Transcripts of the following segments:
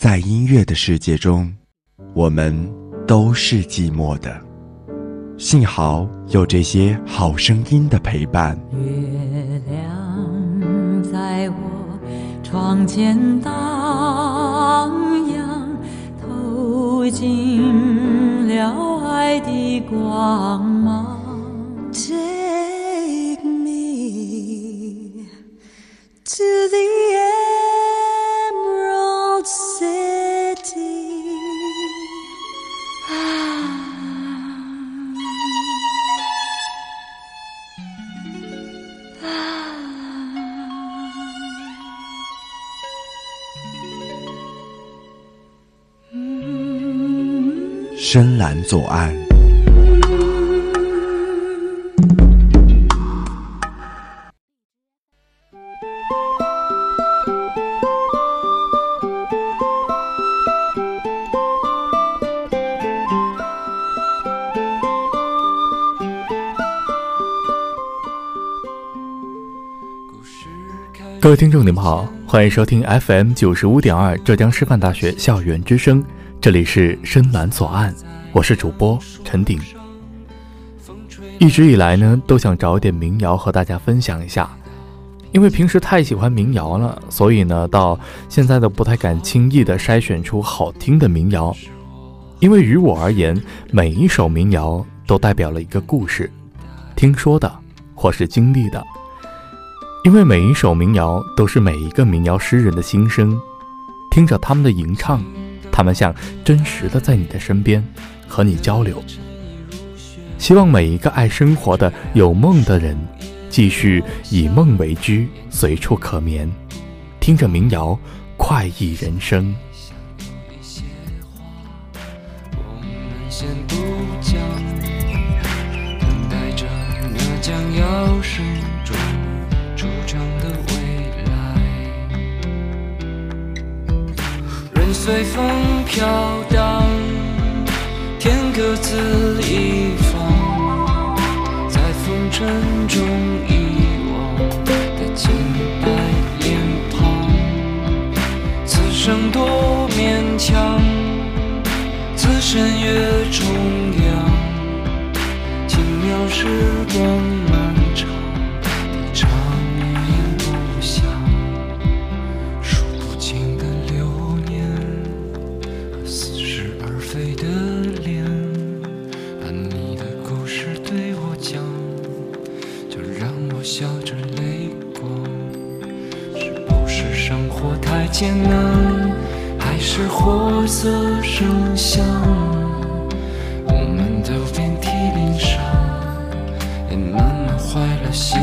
在音乐的世界中，我们都是寂寞的。幸好有这些好声音的陪伴。月亮在我窗前荡漾，透进了爱的光芒。Take me to the end. 深蓝左岸。各位听众，你们好，欢迎收听 FM 九十五点二浙江师范大学校园之声，这里是深蓝左岸，我是主播陈鼎。一直以来呢，都想找点民谣和大家分享一下，因为平时太喜欢民谣了，所以呢，到现在都不太敢轻易的筛选出好听的民谣，因为于我而言，每一首民谣都代表了一个故事，听说的或是经历的。因为每一首民谣都是每一个民谣诗人的心声，听着他们的吟唱，他们像真实的在你的身边和你交流。希望每一个爱生活的有梦的人，继续以梦为居，随处可眠，听着民谣，快意人生。随风飘荡，天各自一方，在风尘中遗忘的洁白脸庞。此生多勉强，此身越重阳，轻描时光。艰难，还是活色生香？我们都遍体鳞伤，也慢慢坏了心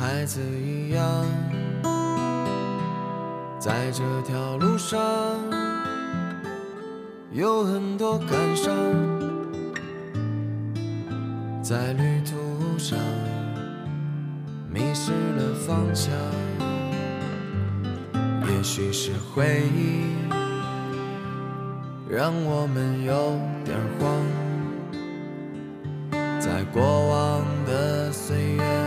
孩子一样，在这条路上有很多感伤，在旅途上迷失了方向。也许是回忆让我们有点慌，在过往的岁月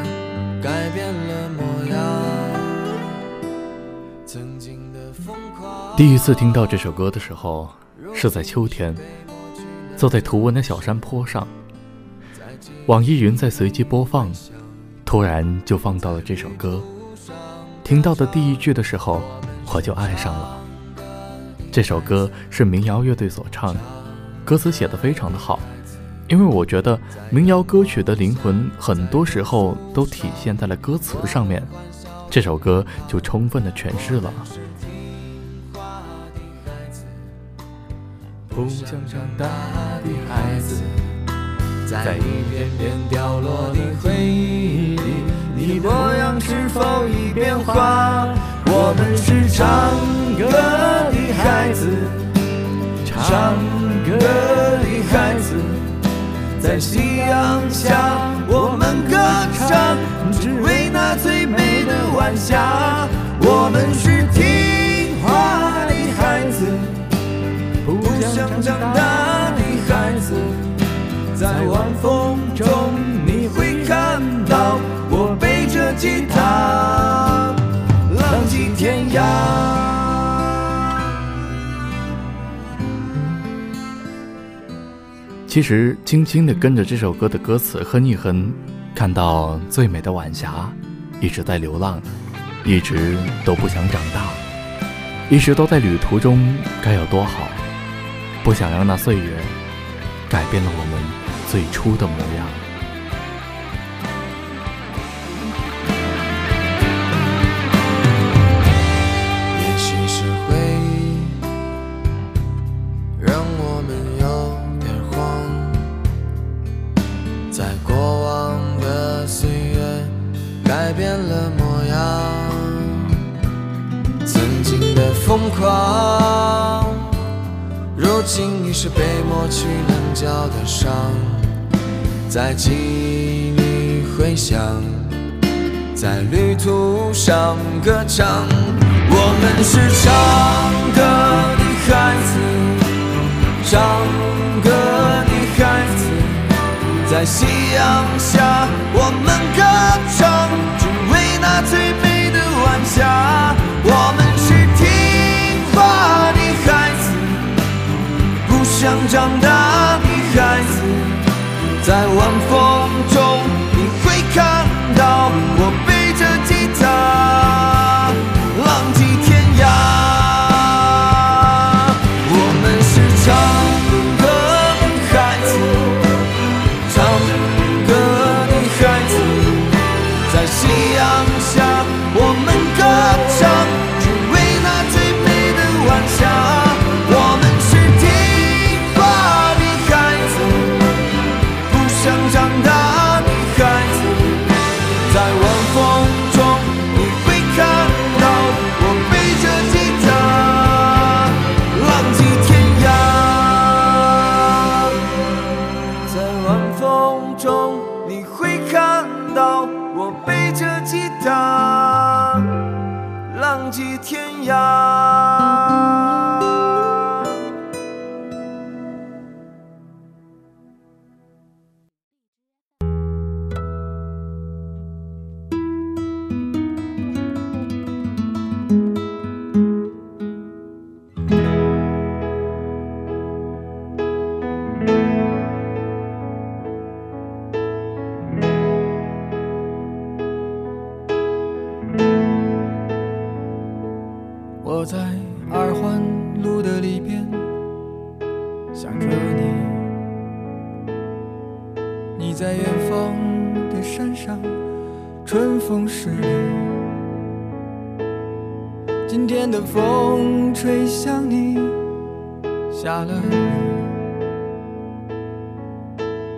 变了模样。曾经的疯狂第一次听到这首歌的时候，是在秋天，坐在图文的小山坡上，网易云在随机播放，突然就放到了这首歌。听到的第一句的时候。我就爱上了这首歌，是民谣乐队所唱，歌词写的非常的好，因为我觉得民谣歌曲的灵魂很多时候都体现在了歌词上面，这首歌就充分的诠释了。不想长大的孩子，在一片片掉落的回忆里，你模样是否已变化？我们是唱歌的孩子，唱歌的孩子，在夕阳下我们歌唱，只为那最美的晚霞。我们是听话的孩子，不想长大的孩子，在晚风中你会看到我背着吉他。浪迹天涯。其实，轻轻的跟着这首歌的歌词哼一哼，看到最美的晚霞，一直在流浪，一直都不想长大，一直都在旅途中，该有多好！不想让那岁月改变了我们最初的模样。在记忆里回响，在旅途上歌唱。我们是唱歌的孩子，唱歌的孩子，在夕阳下我们歌唱，只为那最美的晚霞。我们。是听话的孩子，不想长大在晚风这吉他浪迹天涯。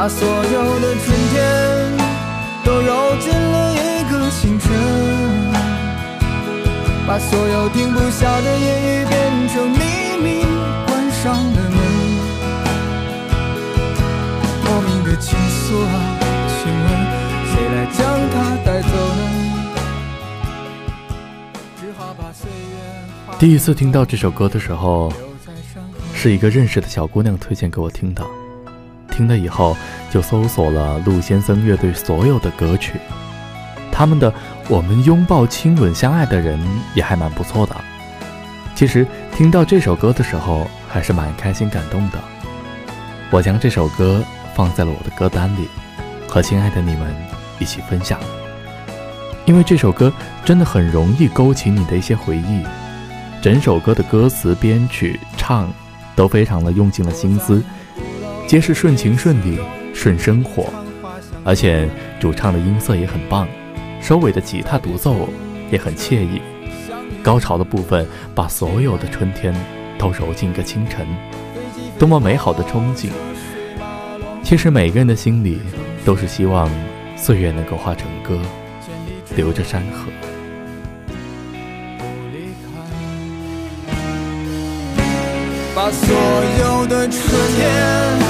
把所有的春天都揉进了一个清晨，把所有停不下的言语变成秘密，关上了门。莫名的情愫啊，请问谁来将它带走呢？只好把岁月第一次听到这首歌的时候，是一个认识的小姑娘推荐给我听的。听了以后，就搜索了陆先生乐队所有的歌曲，他们的《我们拥抱、亲吻、相爱的人》也还蛮不错的。其实听到这首歌的时候，还是蛮开心感动的。我将这首歌放在了我的歌单里，和亲爱的你们一起分享。因为这首歌真的很容易勾起你的一些回忆，整首歌的歌词、编曲、唱都非常的用尽了心思，皆是顺情顺理、顺生活，而且主唱的音色也很棒，收尾的吉他独奏也很惬意，高潮的部分把所有的春天都揉进一个清晨，多么美好的憧憬！其实每个人的心里都是希望岁月能够化成歌，留着山河。把所有的春天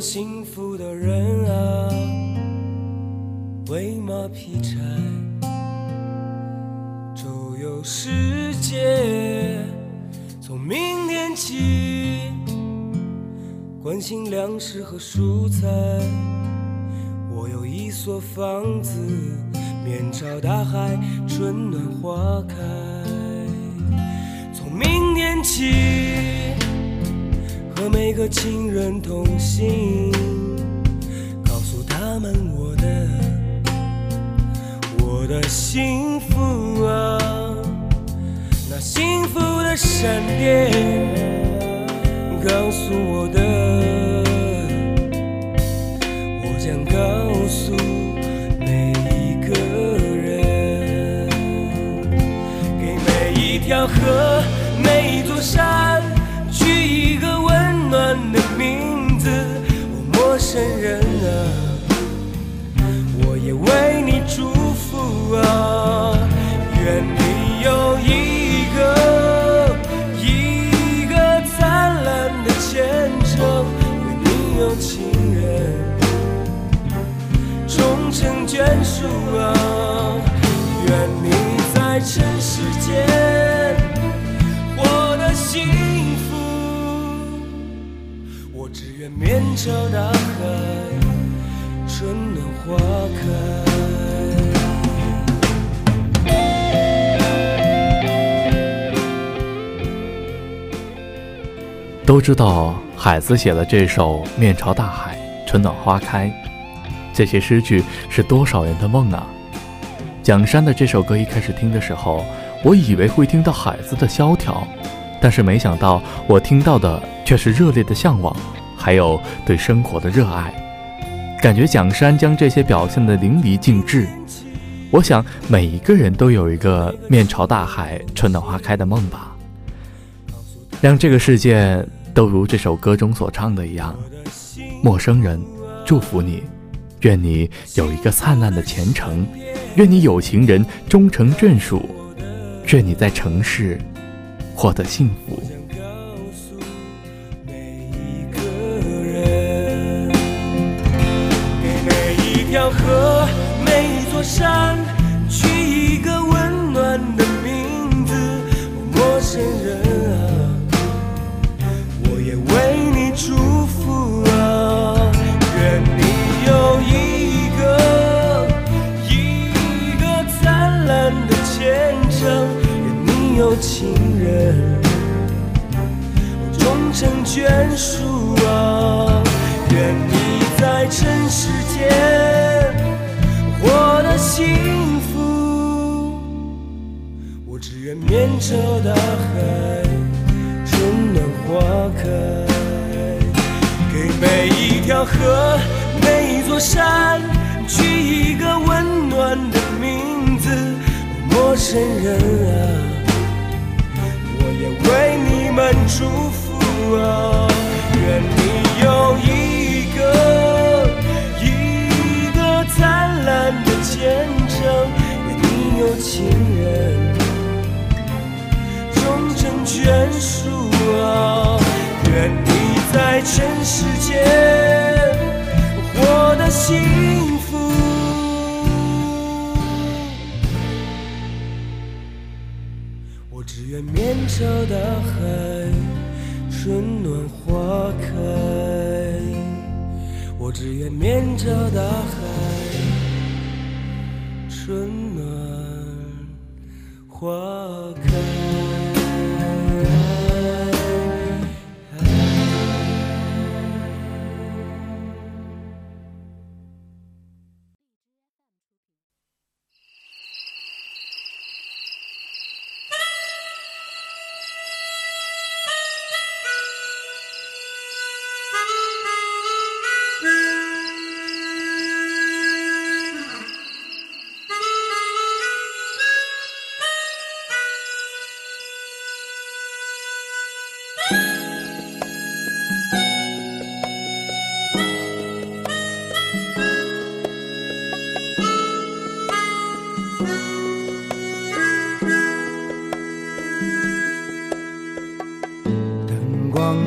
幸福的人啊，为马劈柴，周游世界。从明天起，关心粮食和蔬菜。我有一所房子，面朝大海，春暖花开。从明天起，和每个亲人通信，告诉他们我的我的幸福啊，那幸福的闪电告诉我的，都知道海子写了这首《面朝大海，春暖花开》，这些诗句是多少人的梦啊！蒋山的这首歌一开始听的时候，我以为会听到海子的萧条，但是没想到我听到的却是热烈的向往，还有对生活的热爱。感觉蒋山将这些表现得淋漓尽致。我想每一个人都有一个面朝大海，春暖花开的梦吧，让这个世界。都如这首歌中所唱的一样，陌生人，祝福你，愿你有一个灿烂的前程，愿你有情人终成眷属，愿你在城市获得幸福。祝福啊，愿你有一个一个灿烂的前程，愿你有情人终成眷属啊，愿你在尘世间活得幸福。我只愿面朝大海，条河、每一座山取一个温暖的名字。陌生人啊，我也为你们祝福啊，愿你有一个一个灿烂的前程，愿你有情人终成眷属啊，愿你在尘世间面朝大海，春暖花开。我只愿面朝大海，春暖花开。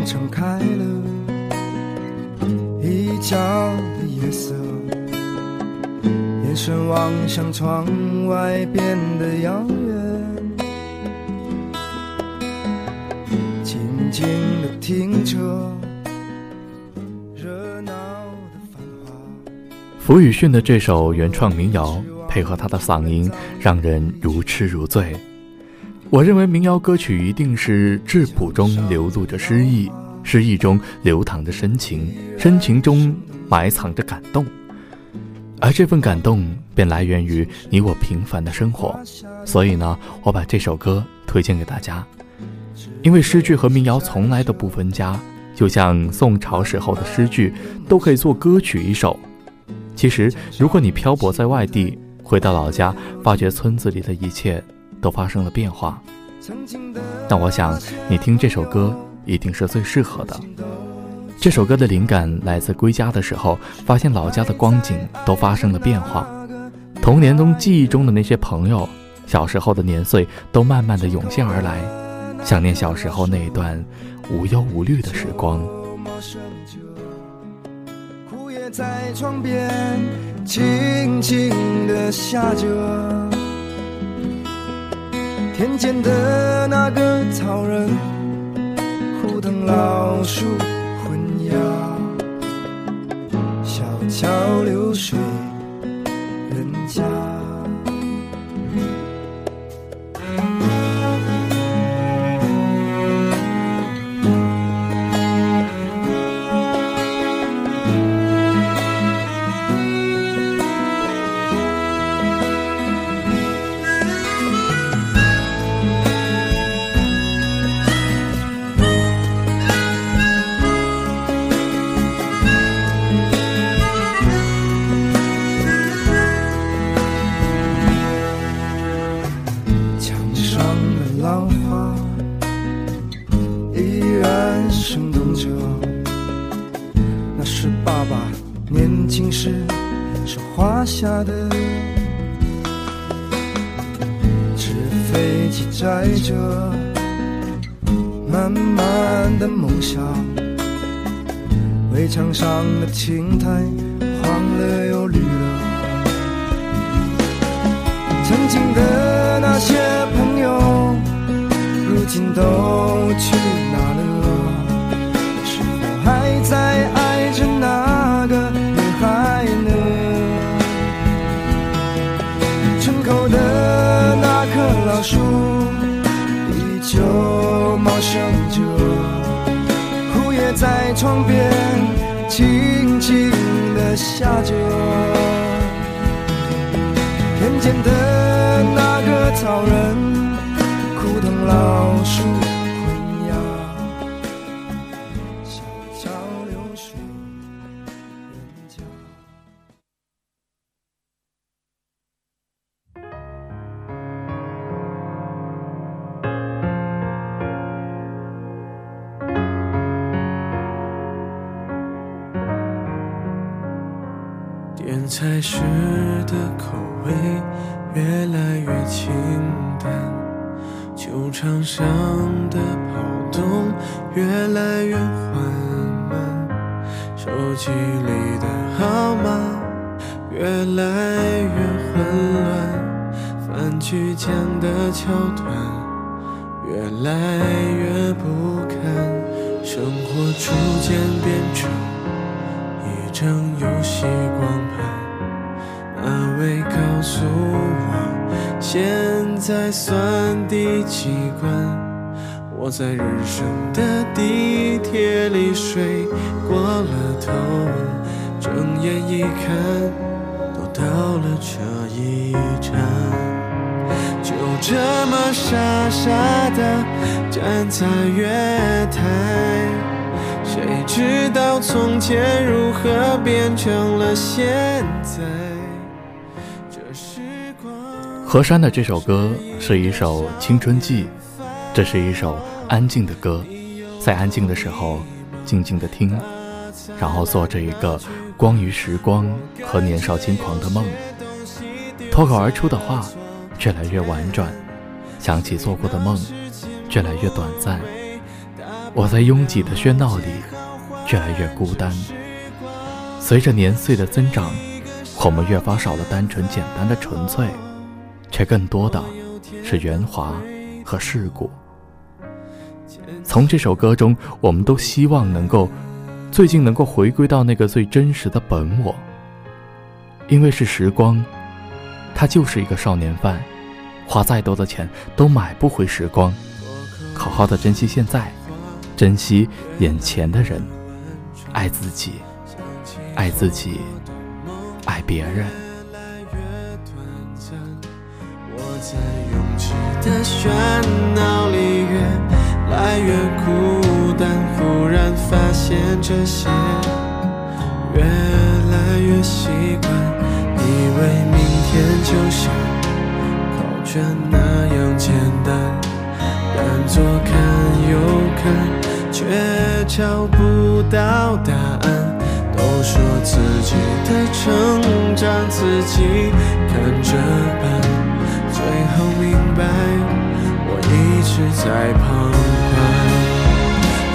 灯光敞开了，一角的夜色，眼神望向窗外变得遥远，静静的听着热闹的繁华。福宇迅的这首原创民谣，配合他的嗓音，让人如痴如醉。我认为民谣歌曲一定是质朴中流露着诗意，诗意中流淌着深情，深情中埋藏着感动，而这份感动便来源于你我平凡的生活。所以呢，我把这首歌推荐给大家，因为诗句和民谣从来都不分家，就像宋朝时候的诗句都可以做歌曲一首。其实，如果你漂泊在外地，回到老家，发觉村子里的一切。都发生了变化，那我想你听这首歌一定是最适合的。这首歌的灵感来自归家的时候，发现老家的光景都发生了变化，童年中记忆中的那些朋友，小时候的年岁都慢慢的涌现而来，想念小时候那一段无忧无虑的时光。在窗边轻轻地下着。田间的那个草人，枯藤老树昏鸦，小桥流水。如今都去哪了？是否还在爱着那个女孩呢？村口的那棵老树依旧茂盛着，枯叶在窗边轻轻地下着。球场上的跑动越来越缓慢，手机里的号码越来越混乱，饭局讲的桥段越来越不堪，生活逐渐变成一张游戏光盘。那位告诉我，现在算第几关？我在人生的地铁里睡过了头，睁眼一看，都到了这一站，就这么傻傻的站在月台，谁知道从前如何变成了现在？何山的这首歌是一首青春记，这是一首安静的歌，在安静的时候静静的听，然后做着一个关于时光和年少轻狂的梦。脱口而出的话越来越婉转，想起做过的梦越来越短暂。我在拥挤的喧闹里越来越孤单，随着年岁的增长，我们越发少了单纯简单的纯粹，却更多的是圆滑和世故。从这首歌中，我们都希望能够最近能够回归到那个最真实的本我，因为是时光，它就是一个少年犯，花再多的钱都买不回时光。好好的珍惜现在，珍惜眼前的人，爱自己，爱自己，爱别人。在拥挤的喧闹里越来越孤单，忽然发现这些越来越习惯，以为明天就像考卷那样简单。但左看右看，却找不到答案。都说自己的成长自己看着办，最后明白我一直在旁观。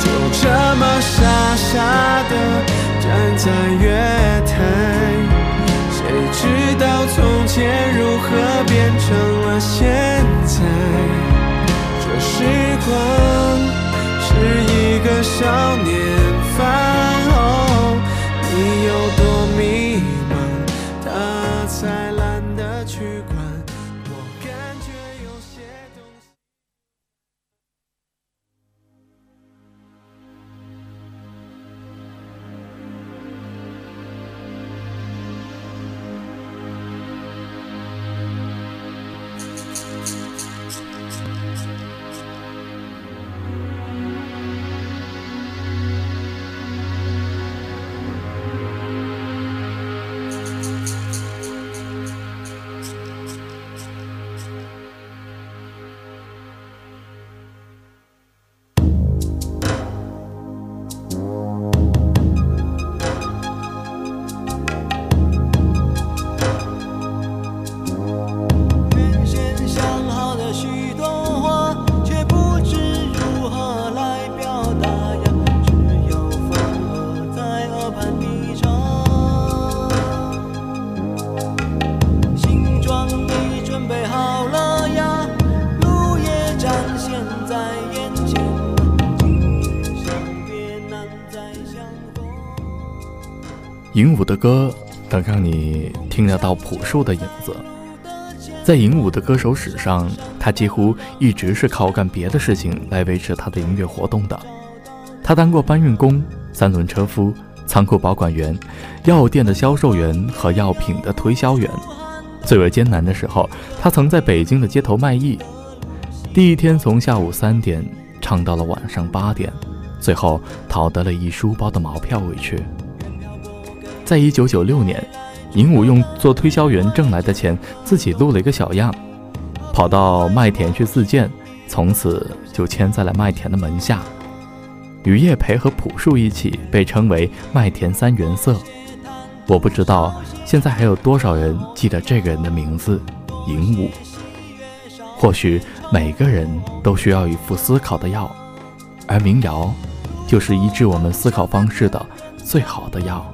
就这么傻傻的站在月台，谁知道从前如何变成了现在？这时光是一个少年犯，鹦鹉的歌能让你听得到朴树的影子。在鹦鹉的歌手史上，他几乎一直是靠干别的事情来维持他的音乐活动的。他当过搬运工、三轮车夫、仓库保管员、药店的销售员和药品的推销员。最为艰难的时候，他曾在北京的街头卖艺，第一天从下午三点唱到了晚上八点，最后讨得了一书包的毛票回去。在一九九六年。鹦鹉用做推销员挣来的钱，自己录了一个小样，跑到麦田去自荐，从此就签在了麦田的门下。与叶培和朴树一起被称为“麦田三原色”。我不知道现在还有多少人记得这个人的名字——鹦鹉。或许每个人都需要一副思考的药，而民谣就是医治我们思考方式的最好的药。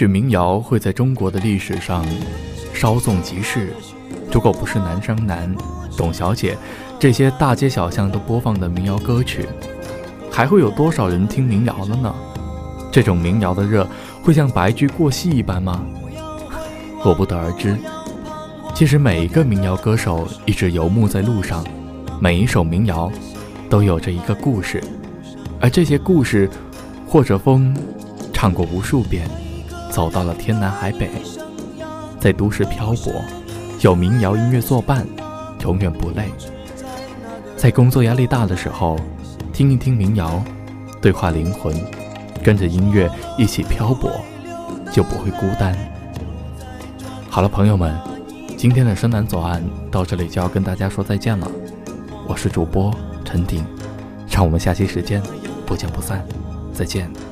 许民谣会在中国的历史上稍纵即逝，如果不是南山南、董小姐这些大街小巷都播放的民谣歌曲，还会有多少人听民谣了呢？这种民谣的热会像白驹过隙一般吗？我不得而知。其实每一个民谣歌手一直游牧在路上，每一首民谣都有着一个故事，而这些故事，或者风唱过无数遍。走到了天南海北，在都市漂泊，有民谣音乐作伴，永远不累。在工作压力大的时候，听一听民谣，对话灵魂，跟着音乐一起漂泊，就不会孤单。好了，朋友们，今天的深南左岸到这里就要跟大家说再见了。我是主播陈鼎，让我们下期时间不见不散，再见。